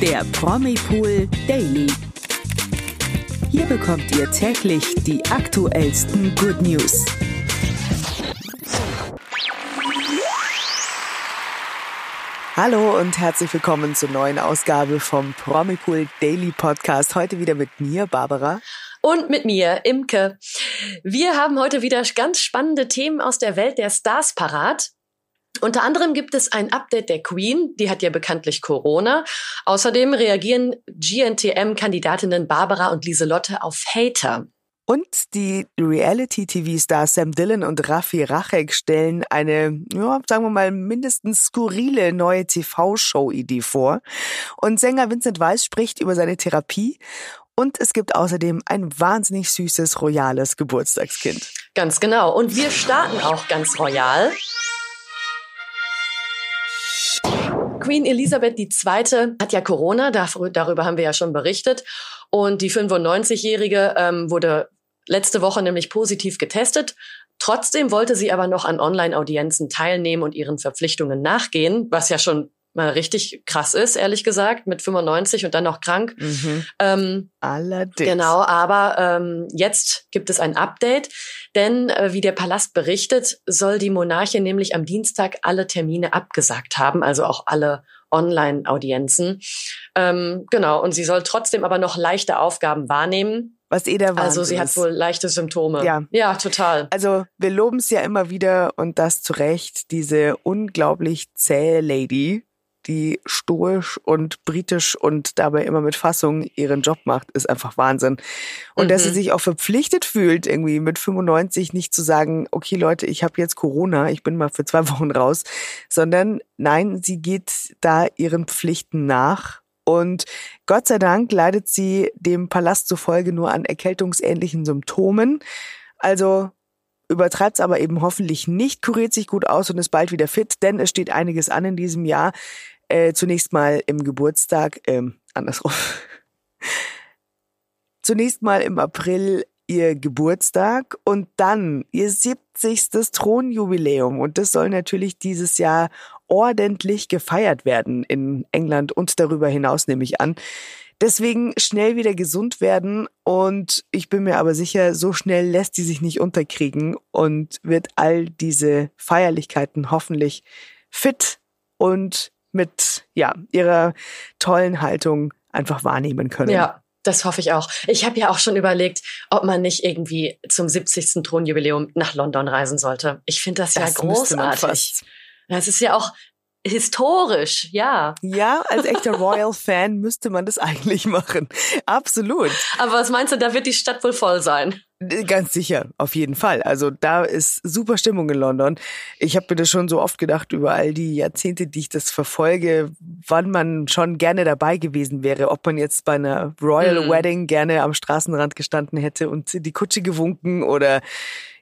der Promipool Daily. Hier bekommt ihr täglich die aktuellsten Good News. Hallo und herzlich willkommen zur neuen Ausgabe vom Promipool Daily Podcast. Heute wieder mit mir, Barbara. Und mit mir, Imke. Wir haben heute wieder ganz spannende Themen aus der Welt der Stars parat. Unter anderem gibt es ein Update der Queen, die hat ja bekanntlich Corona. Außerdem reagieren GNTM-Kandidatinnen Barbara und Lieselotte auf Hater. Und die Reality-TV-Stars Sam Dillon und Raffi Rachek stellen eine, ja, sagen wir mal, mindestens skurrile neue TV-Show-Idee vor. Und Sänger Vincent Weiss spricht über seine Therapie. Und es gibt außerdem ein wahnsinnig süßes, royales Geburtstagskind. Ganz genau. Und wir starten auch ganz royal. Queen Elisabeth II. hat ja Corona, darüber haben wir ja schon berichtet. Und die 95-Jährige ähm, wurde letzte Woche nämlich positiv getestet. Trotzdem wollte sie aber noch an Online-Audienzen teilnehmen und ihren Verpflichtungen nachgehen, was ja schon mal richtig krass ist, ehrlich gesagt, mit 95 und dann noch krank. Mhm. Ähm, Allerdings. Genau, aber ähm, jetzt gibt es ein Update, denn äh, wie der Palast berichtet, soll die Monarchin nämlich am Dienstag alle Termine abgesagt haben, also auch alle Online-Audienzen. Ähm, genau, und sie soll trotzdem aber noch leichte Aufgaben wahrnehmen. Was eh der Wahnsinn Also sie hat wohl leichte Symptome. Ja. Ja, total. Also wir loben es ja immer wieder und das zu Recht, diese unglaublich zähe Lady, die stoisch und britisch und dabei immer mit Fassung ihren Job macht, ist einfach Wahnsinn. Und Mhm. dass sie sich auch verpflichtet fühlt, irgendwie mit 95 nicht zu sagen, okay Leute, ich habe jetzt Corona, ich bin mal für zwei Wochen raus, sondern nein, sie geht da ihren Pflichten nach. Und Gott sei Dank leidet sie dem Palast zufolge nur an erkältungsähnlichen Symptomen. Also übertreibt's aber eben hoffentlich nicht, kuriert sich gut aus und ist bald wieder fit, denn es steht einiges an in diesem Jahr. Äh, zunächst mal im Geburtstag, ähm, andersrum. Zunächst mal im April ihr Geburtstag und dann ihr 70. Thronjubiläum. Und das soll natürlich dieses Jahr ordentlich gefeiert werden in England und darüber hinaus, nehme ich an. Deswegen schnell wieder gesund werden und ich bin mir aber sicher, so schnell lässt die sich nicht unterkriegen und wird all diese Feierlichkeiten hoffentlich fit und mit ja ihrer tollen Haltung einfach wahrnehmen können. Ja, das hoffe ich auch. Ich habe ja auch schon überlegt, ob man nicht irgendwie zum 70. Thronjubiläum nach London reisen sollte. Ich finde das, Das ja großartig. Das ist ja auch historisch, ja. Ja, als echter Royal-Fan müsste man das eigentlich machen. Absolut. Aber was meinst du, da wird die Stadt wohl voll sein? Ganz sicher, auf jeden Fall. Also da ist super Stimmung in London. Ich habe mir das schon so oft gedacht über all die Jahrzehnte, die ich das verfolge, wann man schon gerne dabei gewesen wäre, ob man jetzt bei einer Royal Mhm. Wedding gerne am Straßenrand gestanden hätte und die Kutsche gewunken oder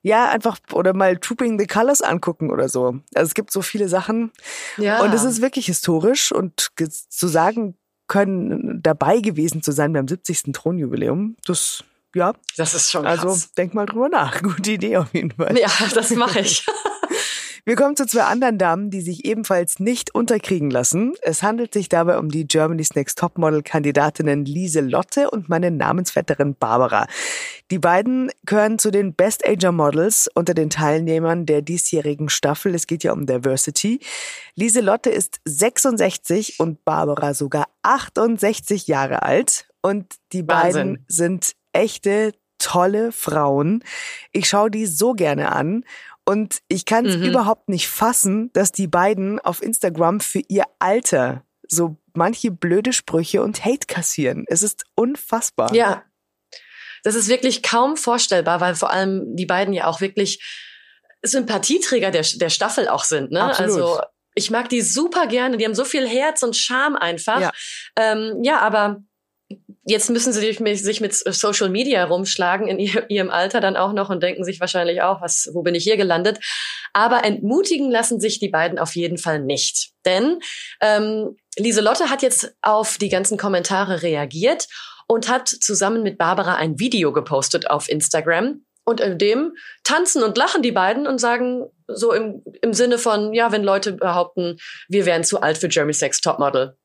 ja, einfach oder mal Trooping the Colors angucken oder so. Also es gibt so viele Sachen Ja. und es ist wirklich historisch und zu sagen können, dabei gewesen zu sein beim 70. Thronjubiläum, das ja, das ist schon also krass. denk mal drüber nach. Gute Idee auf jeden Fall. ja, das mache ich. Wir kommen zu zwei anderen Damen, die sich ebenfalls nicht unterkriegen lassen. Es handelt sich dabei um die Germany's Next Topmodel-Kandidatinnen Lise Lotte und meine Namensvetterin Barbara. Die beiden gehören zu den Best Ager Models unter den Teilnehmern der diesjährigen Staffel. Es geht ja um Diversity. Lise Lotte ist 66 und Barbara sogar 68 Jahre alt. Und die beiden Wahnsinn. sind echte, tolle Frauen. Ich schaue die so gerne an. Und ich kann es Mhm. überhaupt nicht fassen, dass die beiden auf Instagram für ihr Alter so manche blöde Sprüche und Hate kassieren. Es ist unfassbar. Ja. Das ist wirklich kaum vorstellbar, weil vor allem die beiden ja auch wirklich Sympathieträger der, der Staffel auch sind. Ne? Absolut. Also ich mag die super gerne. Die haben so viel Herz und Charme einfach. Ja. Ähm, ja, aber jetzt müssen sie sich mit, Social Media rumschlagen in ihr, ihrem Alter dann auch noch und denken sich wahrscheinlich auch, was, wo bin ich hier gelandet? Aber entmutigen lassen sich die beiden auf jeden Fall nicht. Denn ähm, Lieselotte hat jetzt auf die ganzen Kommentare reagiert und hat zusammen mit Barbara ein Video gepostet auf Instagram. Und in dem tanzen und lachen die beiden und sagen so im, im Sinne von, ja, wenn Leute behaupten, wir wären zu alt für Jeremy Sex Topmodel.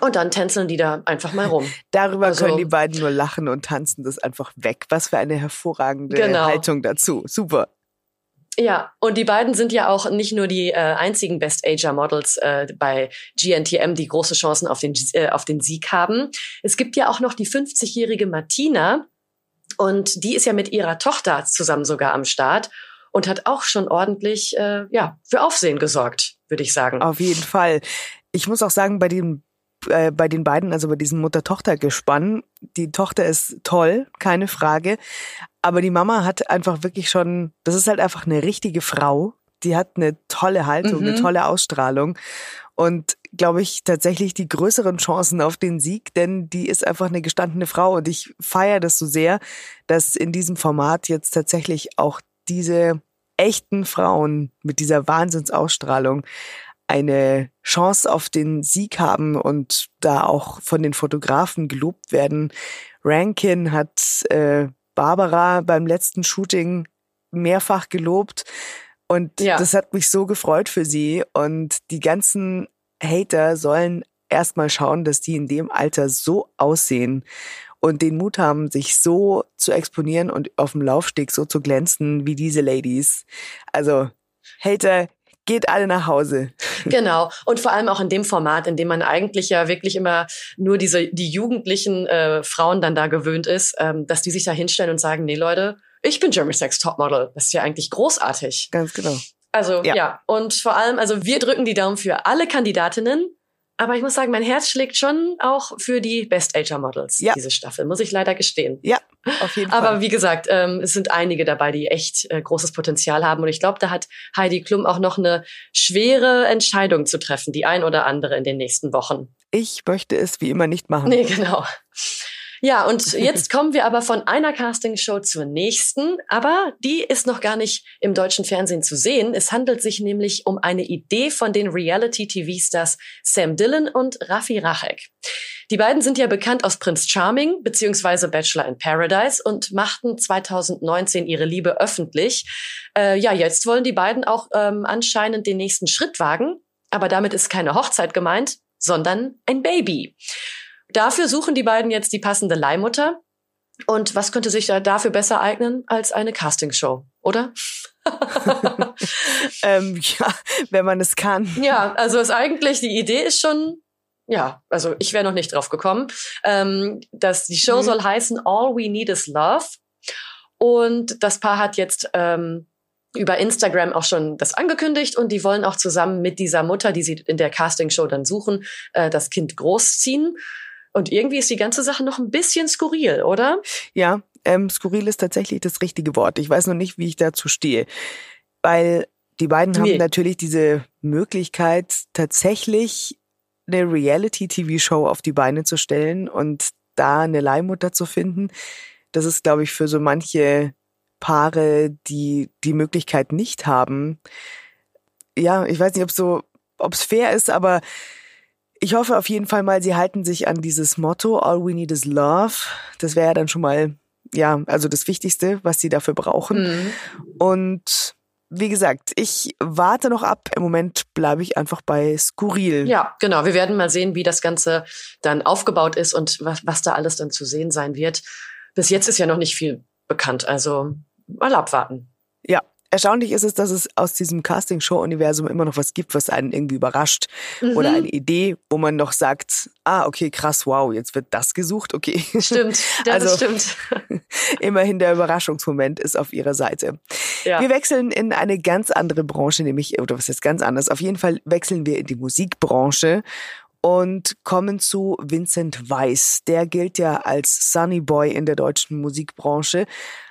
Und dann tänzeln die da einfach mal rum. Darüber also, können die beiden nur lachen und tanzen das einfach weg. Was für eine hervorragende genau. Haltung dazu. Super. Ja, und die beiden sind ja auch nicht nur die äh, einzigen Best Ager Models äh, bei GNTM, die große Chancen auf den, äh, auf den Sieg haben. Es gibt ja auch noch die 50-jährige Martina und die ist ja mit ihrer Tochter zusammen sogar am Start und hat auch schon ordentlich äh, ja, für Aufsehen gesorgt, würde ich sagen. Auf jeden Fall. Ich muss auch sagen, bei den äh, bei den beiden, also bei diesem Mutter-Tochter-Gespann, die Tochter ist toll, keine Frage. Aber die Mama hat einfach wirklich schon, das ist halt einfach eine richtige Frau. Die hat eine tolle Haltung, mhm. eine tolle Ausstrahlung und glaube ich tatsächlich die größeren Chancen auf den Sieg, denn die ist einfach eine gestandene Frau und ich feiere das so sehr, dass in diesem Format jetzt tatsächlich auch diese echten Frauen mit dieser Wahnsinnsausstrahlung eine Chance auf den Sieg haben und da auch von den Fotografen gelobt werden. Rankin hat äh, Barbara beim letzten Shooting mehrfach gelobt und ja. das hat mich so gefreut für sie und die ganzen Hater sollen erstmal schauen, dass die in dem Alter so aussehen und den Mut haben, sich so zu exponieren und auf dem Laufsteg so zu glänzen wie diese Ladies. Also Hater, geht alle nach Hause. Genau. Und vor allem auch in dem Format, in dem man eigentlich ja wirklich immer nur diese, die jugendlichen äh, Frauen dann da gewöhnt ist, ähm, dass die sich da hinstellen und sagen, nee Leute, ich bin Jeremy Sex Topmodel. Das ist ja eigentlich großartig. Ganz genau. Also ja. ja. Und vor allem, also wir drücken die Daumen für alle Kandidatinnen. Aber ich muss sagen, mein Herz schlägt schon auch für die Best Ager Models, ja. diese Staffel, muss ich leider gestehen. Ja, auf jeden Fall. Aber wie gesagt, ähm, es sind einige dabei, die echt äh, großes Potenzial haben. Und ich glaube, da hat Heidi Klum auch noch eine schwere Entscheidung zu treffen, die ein oder andere in den nächsten Wochen. Ich möchte es wie immer nicht machen. Nee, genau. Ja, und jetzt kommen wir aber von einer Castingshow zur nächsten, aber die ist noch gar nicht im deutschen Fernsehen zu sehen. Es handelt sich nämlich um eine Idee von den Reality-TV-Stars Sam Dillon und Raffi Rachek. Die beiden sind ja bekannt aus Prince Charming bzw. Bachelor in Paradise und machten 2019 ihre Liebe öffentlich. Äh, ja, jetzt wollen die beiden auch ähm, anscheinend den nächsten Schritt wagen, aber damit ist keine Hochzeit gemeint, sondern ein Baby. Dafür suchen die beiden jetzt die passende Leihmutter. Und was könnte sich da dafür besser eignen als eine Castingshow, oder? ähm, ja, wenn man es kann. Ja, also ist eigentlich die Idee ist schon, ja, also ich wäre noch nicht drauf gekommen, ähm, dass die Show mhm. soll heißen All We Need Is Love. Und das Paar hat jetzt ähm, über Instagram auch schon das angekündigt und die wollen auch zusammen mit dieser Mutter, die sie in der Castingshow dann suchen, äh, das Kind großziehen. Und irgendwie ist die ganze Sache noch ein bisschen skurril, oder? Ja, ähm, skurril ist tatsächlich das richtige Wort. Ich weiß noch nicht, wie ich dazu stehe. Weil die beiden haben natürlich diese Möglichkeit, tatsächlich eine Reality-TV-Show auf die Beine zu stellen und da eine Leihmutter zu finden. Das ist, glaube ich, für so manche Paare, die die Möglichkeit nicht haben. Ja, ich weiß nicht, ob so, ob es fair ist, aber ich hoffe auf jeden Fall mal, sie halten sich an dieses Motto, all we need is love. Das wäre ja dann schon mal, ja, also das Wichtigste, was sie dafür brauchen. Mhm. Und wie gesagt, ich warte noch ab. Im Moment bleibe ich einfach bei skurril. Ja, genau. Wir werden mal sehen, wie das Ganze dann aufgebaut ist und was, was da alles dann zu sehen sein wird. Bis jetzt ist ja noch nicht viel bekannt. Also mal abwarten. Ja, Erstaunlich ist es, dass es aus diesem Casting-Show-Universum immer noch was gibt, was einen irgendwie überrascht. Mhm. Oder eine Idee, wo man noch sagt, ah, okay, krass, wow, jetzt wird das gesucht, okay. Stimmt, ja, also, das stimmt. immerhin der Überraschungsmoment ist auf ihrer Seite. Ja. Wir wechseln in eine ganz andere Branche, nämlich, oder was ist ganz anders? Auf jeden Fall wechseln wir in die Musikbranche und kommen zu Vincent Weiss. Der gilt ja als Sunny Boy in der deutschen Musikbranche,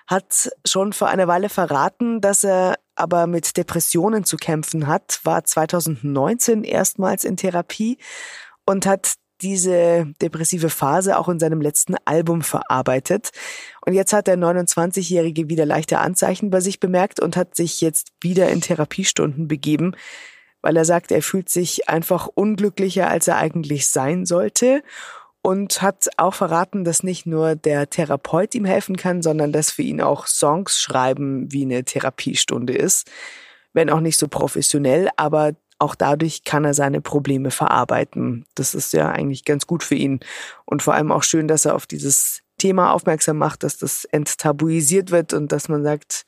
hat schon vor einer Weile verraten, dass er aber mit Depressionen zu kämpfen hat, war 2019 erstmals in Therapie und hat diese depressive Phase auch in seinem letzten Album verarbeitet. Und jetzt hat der 29-Jährige wieder leichte Anzeichen bei sich bemerkt und hat sich jetzt wieder in Therapiestunden begeben weil er sagt, er fühlt sich einfach unglücklicher, als er eigentlich sein sollte und hat auch verraten, dass nicht nur der Therapeut ihm helfen kann, sondern dass für ihn auch Songs schreiben wie eine Therapiestunde ist. Wenn auch nicht so professionell, aber auch dadurch kann er seine Probleme verarbeiten. Das ist ja eigentlich ganz gut für ihn. Und vor allem auch schön, dass er auf dieses Thema aufmerksam macht, dass das enttabuisiert wird und dass man sagt,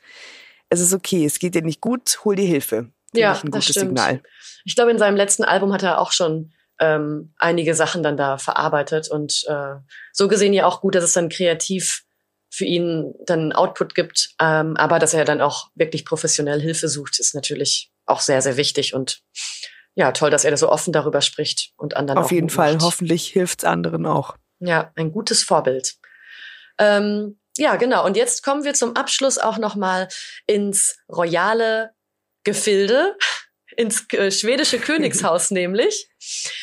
es ist okay, es geht dir nicht gut, hol dir Hilfe. Ja, ein gutes das stimmt. Signal. Ich glaube, in seinem letzten Album hat er auch schon ähm, einige Sachen dann da verarbeitet und äh, so gesehen ja auch gut, dass es dann kreativ für ihn dann Output gibt, ähm, aber dass er dann auch wirklich professionell Hilfe sucht, ist natürlich auch sehr, sehr wichtig und ja, toll, dass er da so offen darüber spricht und anderen Auf jeden Fall, macht. hoffentlich hilft's anderen auch. Ja, ein gutes Vorbild. Ähm, ja, genau. Und jetzt kommen wir zum Abschluss auch nochmal ins royale Gefilde, ins äh, schwedische Königshaus nämlich.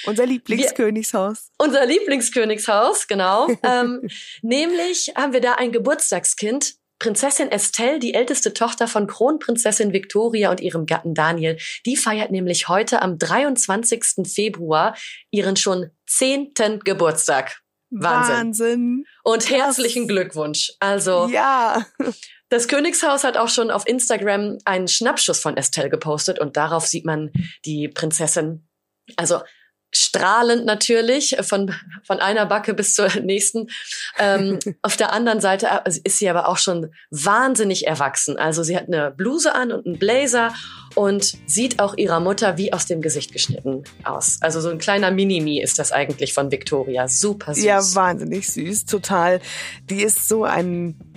Unser Lieblingskönigshaus. Wir, unser Lieblingskönigshaus, genau. ähm, nämlich haben wir da ein Geburtstagskind, Prinzessin Estelle, die älteste Tochter von Kronprinzessin Victoria und ihrem Gatten Daniel, die feiert nämlich heute am 23. Februar ihren schon zehnten Geburtstag. Wahnsinn. Wahnsinn. Und herzlichen Glückwunsch. Also. Ja. Das Königshaus hat auch schon auf Instagram einen Schnappschuss von Estelle gepostet und darauf sieht man die Prinzessin, also strahlend natürlich, von, von einer Backe bis zur nächsten. Ähm, auf der anderen Seite äh, ist sie aber auch schon wahnsinnig erwachsen. Also sie hat eine Bluse an und einen Blazer und sieht auch ihrer Mutter wie aus dem Gesicht geschnitten aus. Also so ein kleiner Minimi ist das eigentlich von Victoria. Super süß. Ja, wahnsinnig süß, total. Die ist so ein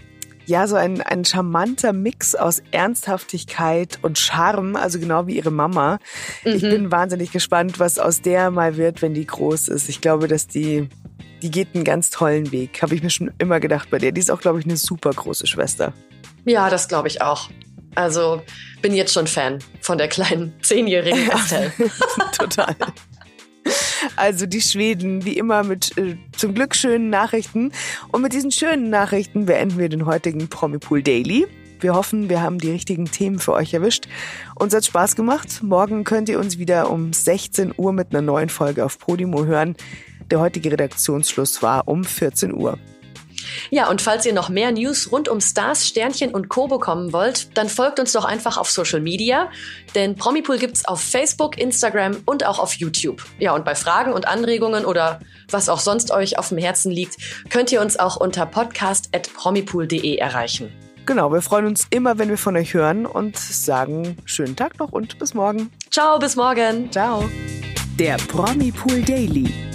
ja, so ein, ein charmanter Mix aus Ernsthaftigkeit und Charme, also genau wie ihre Mama. Mhm. Ich bin wahnsinnig gespannt, was aus der mal wird, wenn die groß ist. Ich glaube, dass die, die geht einen ganz tollen Weg. Habe ich mir schon immer gedacht bei der. Die ist auch, glaube ich, eine super große Schwester. Ja, das glaube ich auch. Also bin jetzt schon Fan von der kleinen zehnjährigen Estelle. Total. Also die Schweden, wie immer mit äh, zum Glück schönen Nachrichten. Und mit diesen schönen Nachrichten beenden wir den heutigen Promipool Daily. Wir hoffen, wir haben die richtigen Themen für euch erwischt. Uns hat Spaß gemacht. Morgen könnt ihr uns wieder um 16 Uhr mit einer neuen Folge auf Podimo hören. Der heutige Redaktionsschluss war um 14 Uhr. Ja, und falls ihr noch mehr News rund um Stars, Sternchen und Co. bekommen wollt, dann folgt uns doch einfach auf Social Media, denn Promipool gibt's auf Facebook, Instagram und auch auf YouTube. Ja, und bei Fragen und Anregungen oder was auch sonst euch auf dem Herzen liegt, könnt ihr uns auch unter podcast.promipool.de erreichen. Genau, wir freuen uns immer, wenn wir von euch hören und sagen schönen Tag noch und bis morgen. Ciao, bis morgen. Ciao. Der Promipool Daily